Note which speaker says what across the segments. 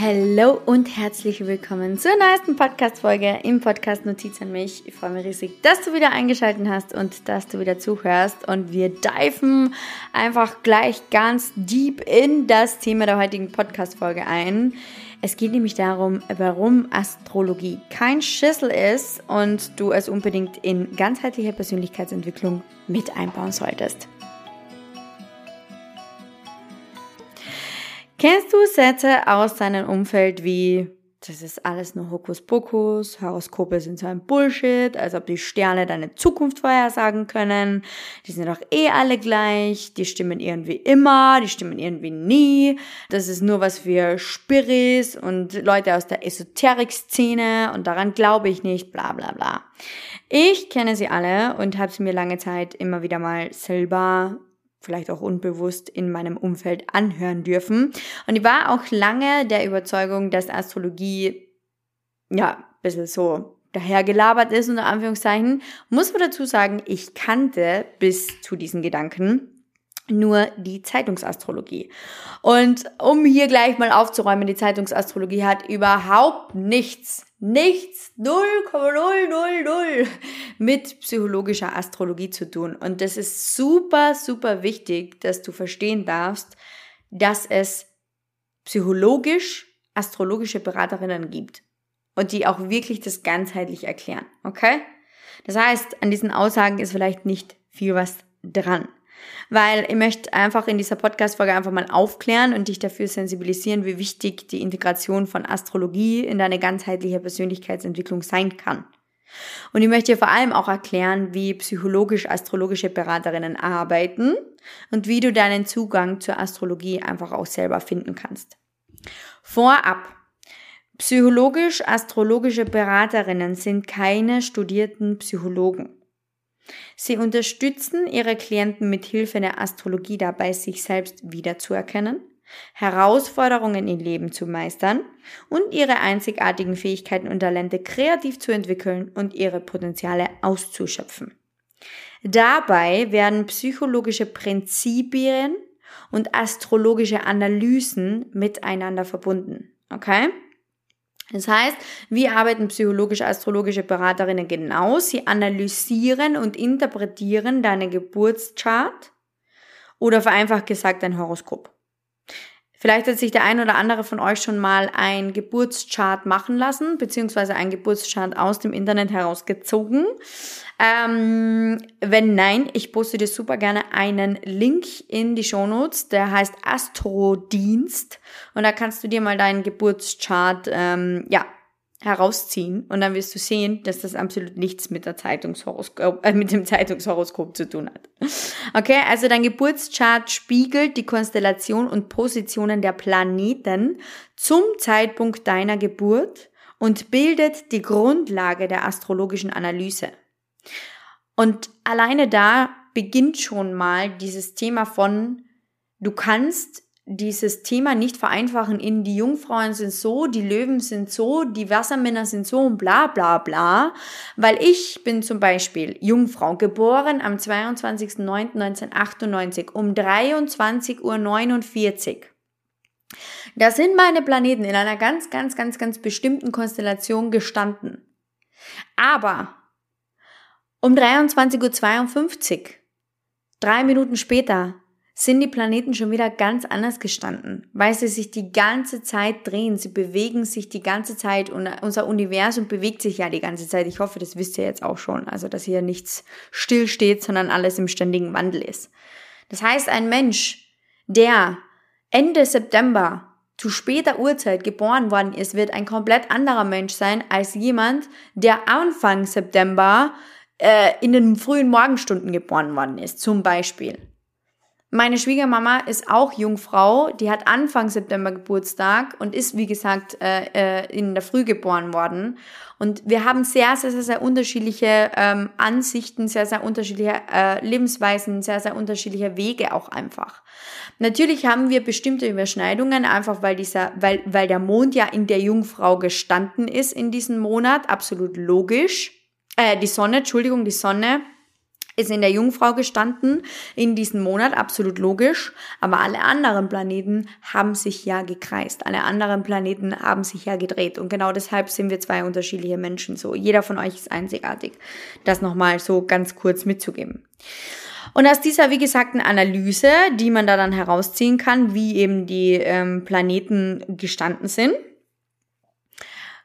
Speaker 1: Hallo und herzlich willkommen zur neuesten Podcast-Folge im Podcast Notiz an mich. Ich freue mich riesig, dass du wieder eingeschaltet hast und dass du wieder zuhörst. Und wir diven einfach gleich ganz deep in das Thema der heutigen Podcast-Folge ein. Es geht nämlich darum, warum Astrologie kein Schüssel ist und du es unbedingt in ganzheitlicher Persönlichkeitsentwicklung mit einbauen solltest. Kennst du Sätze aus deinem Umfeld wie, das ist alles nur Hokuspokus, Horoskope sind so ein Bullshit, als ob die Sterne deine Zukunft vorhersagen können, die sind doch eh alle gleich, die stimmen irgendwie immer, die stimmen irgendwie nie, das ist nur was für Spiris und Leute aus der Esoterik-Szene und daran glaube ich nicht, bla bla bla. Ich kenne sie alle und habe sie mir lange Zeit immer wieder mal selber vielleicht auch unbewusst in meinem Umfeld anhören dürfen. Und ich war auch lange der Überzeugung, dass Astrologie, ja, ein bisschen so dahergelabert ist, unter Anführungszeichen. Muss man dazu sagen, ich kannte bis zu diesen Gedanken nur die Zeitungsastrologie. Und um hier gleich mal aufzuräumen, die Zeitungsastrologie hat überhaupt nichts nichts 0,000 mit psychologischer Astrologie zu tun. Und das ist super, super wichtig, dass du verstehen darfst, dass es psychologisch astrologische Beraterinnen gibt und die auch wirklich das ganzheitlich erklären. Okay? Das heißt, an diesen Aussagen ist vielleicht nicht viel was dran weil ich möchte einfach in dieser Podcast-Folge einfach mal aufklären und dich dafür sensibilisieren, wie wichtig die Integration von Astrologie in deine ganzheitliche Persönlichkeitsentwicklung sein kann. Und ich möchte dir vor allem auch erklären, wie psychologisch-astrologische Beraterinnen arbeiten und wie du deinen Zugang zur Astrologie einfach auch selber finden kannst. Vorab. Psychologisch-astrologische Beraterinnen sind keine studierten Psychologen. Sie unterstützen ihre Klienten mit Hilfe der Astrologie dabei, sich selbst wiederzuerkennen, Herausforderungen im Leben zu meistern und ihre einzigartigen Fähigkeiten und Talente kreativ zu entwickeln und ihre Potenziale auszuschöpfen. Dabei werden psychologische Prinzipien und astrologische Analysen miteinander verbunden. Okay? Das heißt, wie arbeiten psychologisch-astrologische Beraterinnen genau? Sie analysieren und interpretieren deine Geburtschart oder vereinfacht gesagt dein Horoskop. Vielleicht hat sich der ein oder andere von euch schon mal ein Geburtschart machen lassen, beziehungsweise ein Geburtschart aus dem Internet herausgezogen. Ähm, wenn nein, ich poste dir super gerne einen Link in die Shownotes, der heißt Astrodienst. Und da kannst du dir mal deinen Geburtschart, ähm, ja, herausziehen und dann wirst du sehen, dass das absolut nichts mit der Zeitungshoroskop, äh, mit dem Zeitungshoroskop zu tun hat. Okay, also dein Geburtschart spiegelt die Konstellation und Positionen der Planeten zum Zeitpunkt deiner Geburt und bildet die Grundlage der astrologischen Analyse. Und alleine da beginnt schon mal dieses Thema von, du kannst dieses Thema nicht vereinfachen in die Jungfrauen sind so, die Löwen sind so, die Wassermänner sind so und bla bla bla. Weil ich bin zum Beispiel Jungfrau, geboren am 22.09.1998 um 23.49 Uhr. Da sind meine Planeten in einer ganz, ganz, ganz, ganz bestimmten Konstellation gestanden. Aber um 23.52 Uhr, drei Minuten später, sind die Planeten schon wieder ganz anders gestanden, weil sie sich die ganze Zeit drehen, sie bewegen sich die ganze Zeit und unser Universum bewegt sich ja die ganze Zeit. Ich hoffe, das wisst ihr jetzt auch schon, also dass hier nichts stillsteht, sondern alles im ständigen Wandel ist. Das heißt, ein Mensch, der Ende September zu später Uhrzeit geboren worden ist, wird ein komplett anderer Mensch sein als jemand, der Anfang September äh, in den frühen Morgenstunden geboren worden ist, zum Beispiel. Meine Schwiegermama ist auch Jungfrau, die hat Anfang September Geburtstag und ist, wie gesagt, äh, äh, in der Früh geboren worden. Und wir haben sehr, sehr, sehr, sehr unterschiedliche ähm, Ansichten, sehr, sehr unterschiedliche äh, Lebensweisen, sehr, sehr unterschiedliche Wege auch einfach. Natürlich haben wir bestimmte Überschneidungen, einfach weil dieser, weil, weil der Mond ja in der Jungfrau gestanden ist in diesem Monat, absolut logisch. Äh, die Sonne, Entschuldigung, die Sonne ist in der Jungfrau gestanden in diesem Monat, absolut logisch. Aber alle anderen Planeten haben sich ja gekreist. Alle anderen Planeten haben sich ja gedreht. Und genau deshalb sind wir zwei unterschiedliche Menschen. So, jeder von euch ist einzigartig. Das nochmal so ganz kurz mitzugeben. Und aus dieser, wie gesagt, Analyse, die man da dann herausziehen kann, wie eben die ähm, Planeten gestanden sind,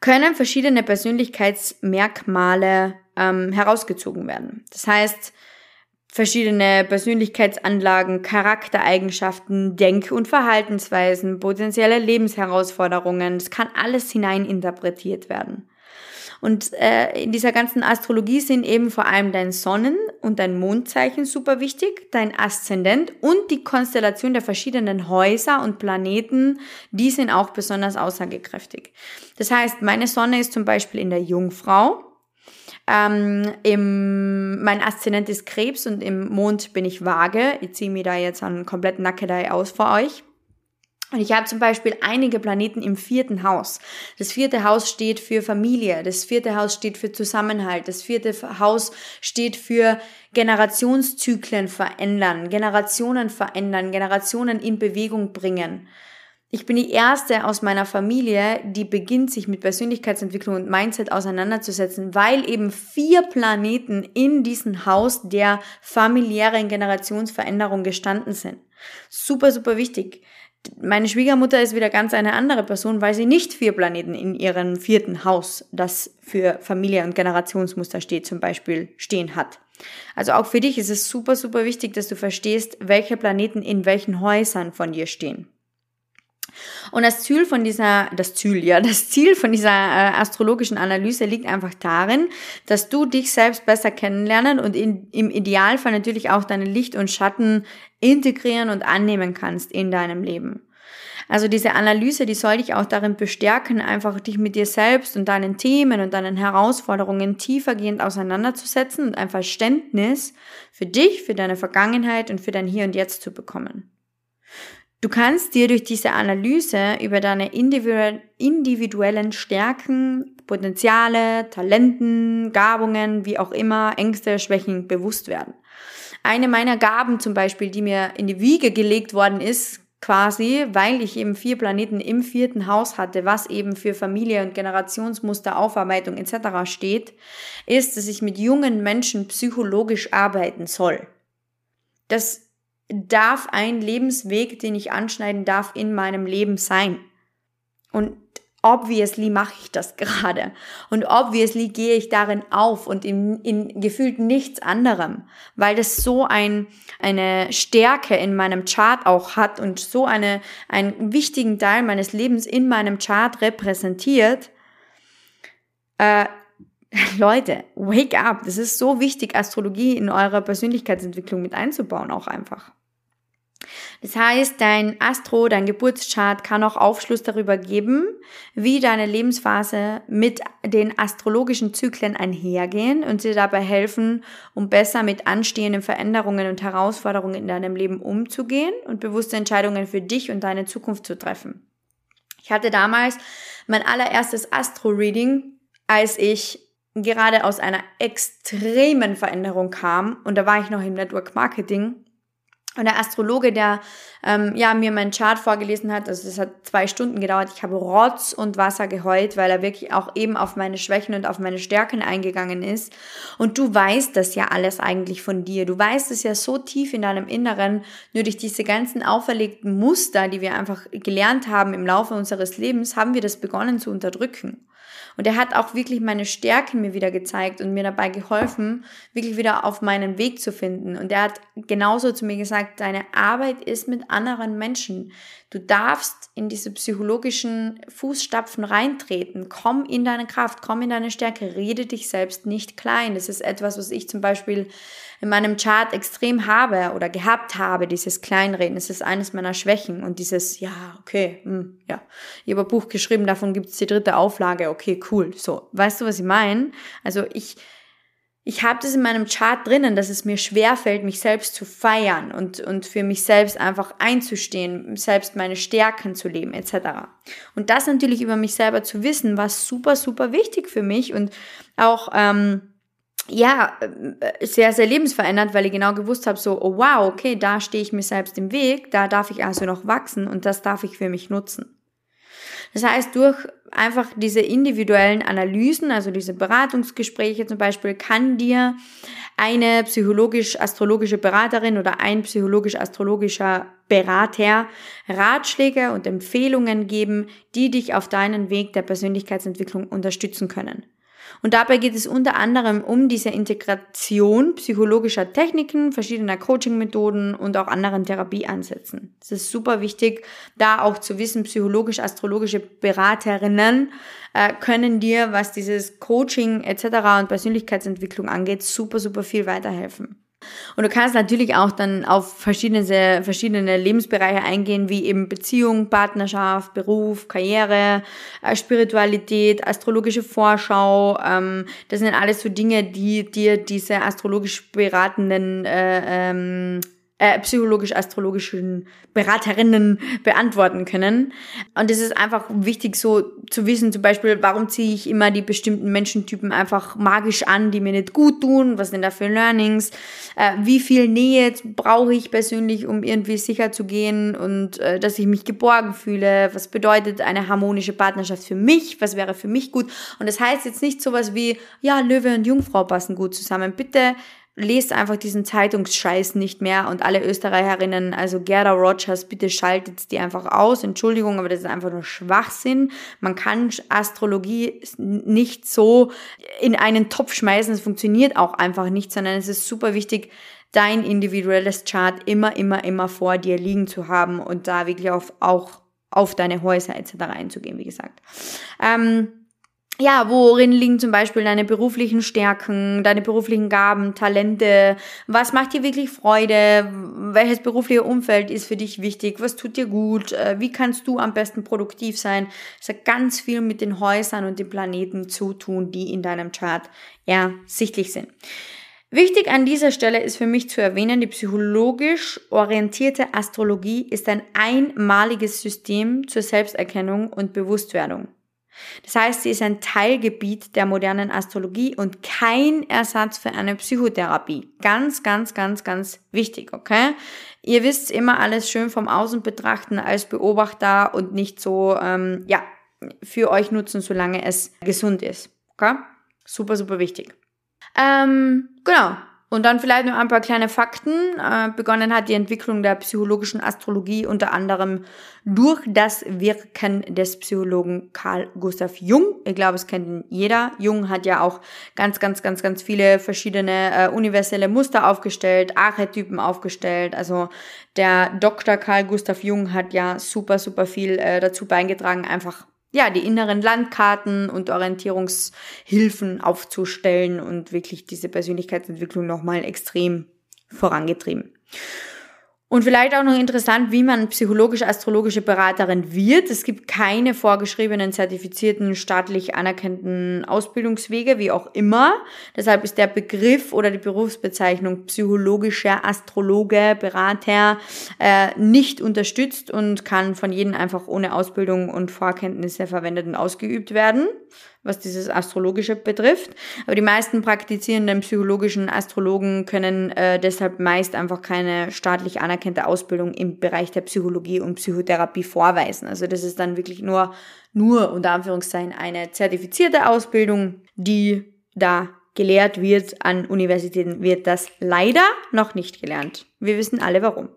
Speaker 1: können verschiedene Persönlichkeitsmerkmale ähm, herausgezogen werden. Das heißt, verschiedene Persönlichkeitsanlagen, Charaktereigenschaften, Denk- und Verhaltensweisen, potenzielle Lebensherausforderungen, das kann alles hineininterpretiert werden. Und äh, in dieser ganzen Astrologie sind eben vor allem dein Sonnen- und dein Mondzeichen super wichtig, dein Aszendent und die Konstellation der verschiedenen Häuser und Planeten, die sind auch besonders aussagekräftig. Das heißt, meine Sonne ist zum Beispiel in der Jungfrau. Ähm, im, mein Aszendent ist Krebs und im Mond bin ich Waage. Ich ziehe mir da jetzt einen kompletten Nackedei aus vor euch. Und ich habe zum Beispiel einige Planeten im vierten Haus. Das vierte Haus steht für Familie, das vierte Haus steht für Zusammenhalt, das vierte Haus steht für Generationszyklen verändern, Generationen verändern, Generationen in Bewegung bringen. Ich bin die erste aus meiner Familie, die beginnt, sich mit Persönlichkeitsentwicklung und Mindset auseinanderzusetzen, weil eben vier Planeten in diesem Haus der familiären Generationsveränderung gestanden sind. Super, super wichtig. Meine Schwiegermutter ist wieder ganz eine andere Person, weil sie nicht vier Planeten in ihrem vierten Haus, das für Familie und Generationsmuster steht, zum Beispiel stehen hat. Also auch für dich ist es super, super wichtig, dass du verstehst, welche Planeten in welchen Häusern von dir stehen. Und das Ziel von dieser, das Ziel, ja, das Ziel von dieser äh, astrologischen Analyse liegt einfach darin, dass du dich selbst besser kennenlernen und in, im Idealfall natürlich auch deine Licht und Schatten integrieren und annehmen kannst in deinem Leben. Also diese Analyse, die soll dich auch darin bestärken, einfach dich mit dir selbst und deinen Themen und deinen Herausforderungen tiefergehend auseinanderzusetzen und ein Verständnis für dich, für deine Vergangenheit und für dein Hier und Jetzt zu bekommen. Du kannst dir durch diese Analyse über deine individuellen Stärken, Potenziale, Talenten, Gabungen, wie auch immer, Ängste, Schwächen bewusst werden. Eine meiner Gaben zum Beispiel, die mir in die Wiege gelegt worden ist, quasi, weil ich eben vier Planeten im vierten Haus hatte, was eben für Familie und Generationsmuster, Aufarbeitung etc. steht, ist, dass ich mit jungen Menschen psychologisch arbeiten soll. Das darf ein Lebensweg, den ich anschneiden darf, in meinem Leben sein. Und obviously mache ich das gerade. Und obviously gehe ich darin auf und in, in gefühlt nichts anderem, weil das so ein, eine Stärke in meinem Chart auch hat und so eine, einen wichtigen Teil meines Lebens in meinem Chart repräsentiert. Äh, Leute, wake up. Das ist so wichtig, Astrologie in eurer Persönlichkeitsentwicklung mit einzubauen, auch einfach. Das heißt, dein Astro, dein Geburtschart kann auch Aufschluss darüber geben, wie deine Lebensphase mit den astrologischen Zyklen einhergehen und dir dabei helfen, um besser mit anstehenden Veränderungen und Herausforderungen in deinem Leben umzugehen und bewusste Entscheidungen für dich und deine Zukunft zu treffen. Ich hatte damals mein allererstes Astro-Reading, als ich gerade aus einer extremen Veränderung kam und da war ich noch im Network Marketing und der Astrologe, der ähm, ja, mir meinen Chart vorgelesen hat, also das hat zwei Stunden gedauert, ich habe Rotz und Wasser geheult, weil er wirklich auch eben auf meine Schwächen und auf meine Stärken eingegangen ist. Und du weißt das ja alles eigentlich von dir. Du weißt es ja so tief in deinem Inneren, nur durch diese ganzen auferlegten Muster, die wir einfach gelernt haben im Laufe unseres Lebens, haben wir das begonnen zu unterdrücken. Und er hat auch wirklich meine Stärken mir wieder gezeigt und mir dabei geholfen, wirklich wieder auf meinen Weg zu finden. Und er hat genauso zu mir gesagt, deine Arbeit ist mit anderen Menschen. Du darfst in diese psychologischen Fußstapfen reintreten. Komm in deine Kraft, komm in deine Stärke, rede dich selbst nicht klein. Das ist etwas, was ich zum Beispiel in meinem Chart extrem habe oder gehabt habe, dieses Kleinreden. Das ist eines meiner Schwächen und dieses, ja, okay, mh, hm, ja, ich habe ein Buch geschrieben, davon gibt es die dritte Auflage, okay, cool. So, weißt du, was ich meine? Also ich ich habe das in meinem Chart drinnen, dass es mir schwerfällt, mich selbst zu feiern und, und für mich selbst einfach einzustehen, selbst meine Stärken zu leben, etc. Und das natürlich über mich selber zu wissen, war super, super wichtig für mich und auch ähm, ja, sehr, sehr lebensverändert, weil ich genau gewusst habe, so, oh wow, okay, da stehe ich mir selbst im Weg, da darf ich also noch wachsen und das darf ich für mich nutzen. Das heißt, durch einfach diese individuellen Analysen, also diese Beratungsgespräche zum Beispiel, kann dir eine psychologisch-astrologische Beraterin oder ein psychologisch-astrologischer Berater Ratschläge und Empfehlungen geben, die dich auf deinen Weg der Persönlichkeitsentwicklung unterstützen können. Und dabei geht es unter anderem um diese Integration psychologischer Techniken, verschiedener Coaching-Methoden und auch anderen Therapieansätzen. Es ist super wichtig, da auch zu wissen, psychologisch-astrologische Beraterinnen äh, können dir, was dieses Coaching etc. und Persönlichkeitsentwicklung angeht, super, super viel weiterhelfen. Und du kannst natürlich auch dann auf verschiedene, verschiedene Lebensbereiche eingehen, wie eben Beziehung, Partnerschaft, Beruf, Karriere, äh, Spiritualität, astrologische Vorschau. Ähm, das sind alles so Dinge, die dir diese astrologisch beratenden äh, ähm, äh, psychologisch-astrologischen Beraterinnen beantworten können. Und es ist einfach wichtig, so zu wissen, zum Beispiel, warum ziehe ich immer die bestimmten Menschentypen einfach magisch an, die mir nicht gut tun, was sind da für Learnings, äh, wie viel Nähe brauche ich persönlich, um irgendwie sicher zu gehen und äh, dass ich mich geborgen fühle, was bedeutet eine harmonische Partnerschaft für mich, was wäre für mich gut. Und das heißt jetzt nicht sowas wie, ja, Löwe und Jungfrau passen gut zusammen. Bitte lest einfach diesen Zeitungsscheiß nicht mehr und alle Österreicherinnen, also Gerda Rogers, bitte schaltet die einfach aus. Entschuldigung, aber das ist einfach nur Schwachsinn. Man kann Astrologie nicht so in einen Topf schmeißen. Es funktioniert auch einfach nicht, sondern es ist super wichtig, dein individuelles Chart immer, immer, immer vor dir liegen zu haben und da wirklich auf, auch auf deine Häuser etc. einzugehen, wie gesagt. Ähm, ja, worin liegen zum Beispiel deine beruflichen Stärken, deine beruflichen Gaben, Talente? Was macht dir wirklich Freude? Welches berufliche Umfeld ist für dich wichtig? Was tut dir gut? Äh, wie kannst du am besten produktiv sein? Es hat ganz viel mit den Häusern und den Planeten zu tun, die in deinem Chart ersichtlich sind. Wichtig an dieser Stelle ist für mich zu erwähnen, die psychologisch orientierte Astrologie ist ein einmaliges System zur Selbsterkennung und Bewusstwerdung. Das heißt, sie ist ein Teilgebiet der modernen Astrologie und kein Ersatz für eine Psychotherapie. Ganz, ganz, ganz, ganz wichtig, okay? Ihr wisst immer alles schön vom Außen betrachten als Beobachter und nicht so, ähm, ja, für euch nutzen, solange es gesund ist. Okay? Super, super wichtig. Ähm, genau. Und dann vielleicht noch ein paar kleine Fakten. Äh, begonnen hat die Entwicklung der psychologischen Astrologie unter anderem durch das Wirken des Psychologen Carl Gustav Jung. Ich glaube, es kennt jeder. Jung hat ja auch ganz, ganz, ganz, ganz viele verschiedene äh, universelle Muster aufgestellt, Archetypen aufgestellt. Also der Dr. Carl Gustav Jung hat ja super, super viel äh, dazu beigetragen, einfach ja, die inneren Landkarten und Orientierungshilfen aufzustellen und wirklich diese Persönlichkeitsentwicklung nochmal extrem vorangetrieben. Und vielleicht auch noch interessant, wie man psychologisch-astrologische Beraterin wird. Es gibt keine vorgeschriebenen, zertifizierten, staatlich anerkannten Ausbildungswege, wie auch immer. Deshalb ist der Begriff oder die Berufsbezeichnung psychologischer Astrologe, Berater äh, nicht unterstützt und kann von jedem einfach ohne Ausbildung und Vorkenntnisse verwendet und ausgeübt werden was dieses Astrologische betrifft. Aber die meisten praktizierenden psychologischen Astrologen können äh, deshalb meist einfach keine staatlich anerkannte Ausbildung im Bereich der Psychologie und Psychotherapie vorweisen. Also das ist dann wirklich nur, nur unter Anführungszeichen eine zertifizierte Ausbildung, die da gelehrt wird an Universitäten, wird das leider noch nicht gelernt. Wir wissen alle warum.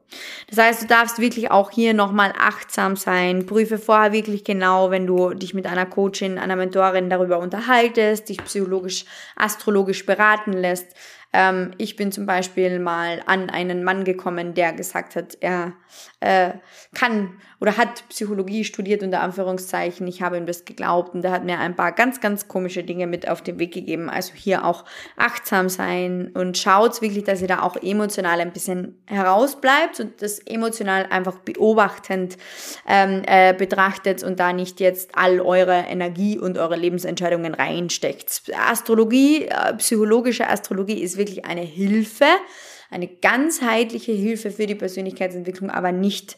Speaker 1: Das heißt, du darfst wirklich auch hier nochmal achtsam sein. Prüfe vorher wirklich genau, wenn du dich mit einer Coachin, einer Mentorin darüber unterhaltest, dich psychologisch, astrologisch beraten lässt. Ähm, ich bin zum Beispiel mal an einen Mann gekommen, der gesagt hat, er äh, kann oder hat Psychologie studiert unter Anführungszeichen. Ich habe ihm das geglaubt und er hat mir ein paar ganz, ganz komische Dinge mit auf den Weg gegeben. Also hier auch achtsam sein und schaut wirklich, dass ihr da auch emotional ein bisschen herausbleibt und das emotional einfach beobachtend ähm, äh, betrachtet und da nicht jetzt all eure Energie und eure Lebensentscheidungen reinsteckt. Astrologie, äh, psychologische Astrologie ist wirklich eine Hilfe, eine ganzheitliche Hilfe für die Persönlichkeitsentwicklung, aber nicht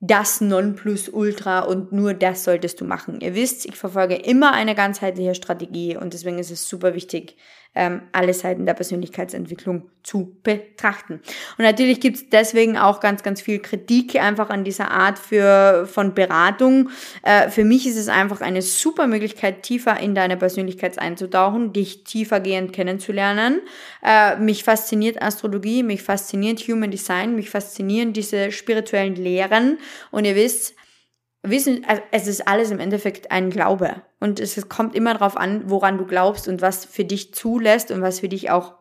Speaker 1: das Nonplusultra und nur das solltest du machen. Ihr wisst, ich verfolge immer eine ganzheitliche Strategie und deswegen ist es super wichtig, ähm, alle Seiten der Persönlichkeitsentwicklung zu betrachten. Und natürlich gibt es deswegen auch ganz, ganz viel Kritik einfach an dieser Art für, von Beratung. Äh, für mich ist es einfach eine super Möglichkeit, tiefer in deine Persönlichkeit einzutauchen, dich tiefergehend kennenzulernen. Äh, mich fasziniert Astrologie, mich fasziniert Human Design, mich faszinieren diese spirituellen Lehren. Und ihr wisst, Wissen, also es ist alles im Endeffekt ein Glaube. Und es kommt immer darauf an, woran du glaubst und was für dich zulässt und was für dich auch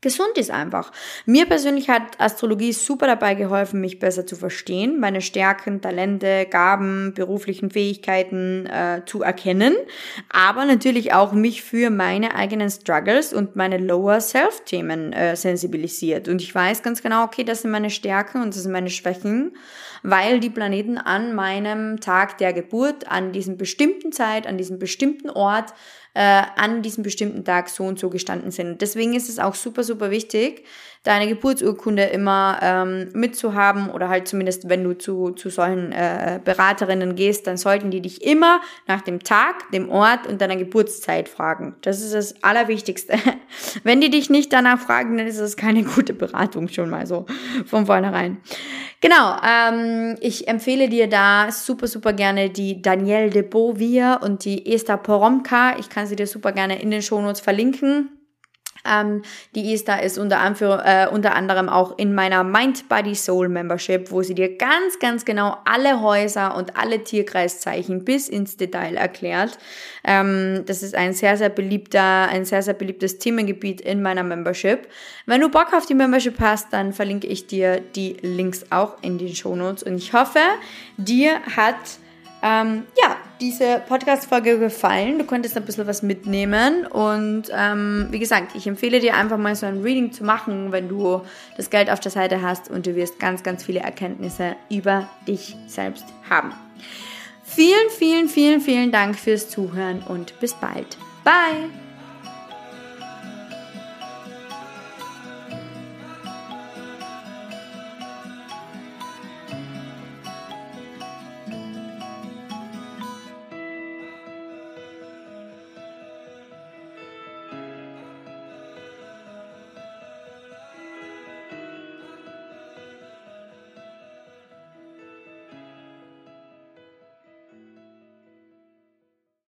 Speaker 1: gesund ist einfach. Mir persönlich hat Astrologie super dabei geholfen, mich besser zu verstehen, meine Stärken, Talente, Gaben, beruflichen Fähigkeiten äh, zu erkennen, aber natürlich auch mich für meine eigenen Struggles und meine Lower Self-Themen äh, sensibilisiert. Und ich weiß ganz genau, okay, das sind meine Stärken und das sind meine Schwächen, weil die Planeten an meinem Tag der Geburt, an diesem bestimmten Zeit, an diesem bestimmten Ort äh, an diesem bestimmten Tag so und so gestanden sind. Deswegen ist es auch super, super wichtig, deine Geburtsurkunde immer ähm, mitzuhaben oder halt zumindest, wenn du zu, zu solchen äh, Beraterinnen gehst, dann sollten die dich immer nach dem Tag, dem Ort und deiner Geburtszeit fragen. Das ist das Allerwichtigste. wenn die dich nicht danach fragen, dann ist das keine gute Beratung schon mal so von vornherein. Genau, ähm, ich empfehle dir da super, super gerne die Danielle de Beauvier und die Esther Poromka. Ich kann sie dir super gerne in den Shownotes verlinken. Ähm, die Esther ist unter, Anführ äh, unter anderem auch in meiner Mind Body Soul Membership, wo sie dir ganz, ganz genau alle Häuser und alle Tierkreiszeichen bis ins Detail erklärt. Ähm, das ist ein sehr, sehr beliebter, ein sehr, sehr beliebtes Themengebiet in meiner Membership. Wenn du Bock auf die Membership hast, dann verlinke ich dir die Links auch in den Show Notes und ich hoffe, dir hat ähm, ja, diese Podcast-Folge gefallen. Du konntest ein bisschen was mitnehmen. Und ähm, wie gesagt, ich empfehle dir einfach mal so ein Reading zu machen, wenn du das Geld auf der Seite hast und du wirst ganz, ganz viele Erkenntnisse über dich selbst haben. Vielen, vielen, vielen, vielen Dank fürs Zuhören und bis bald. Bye!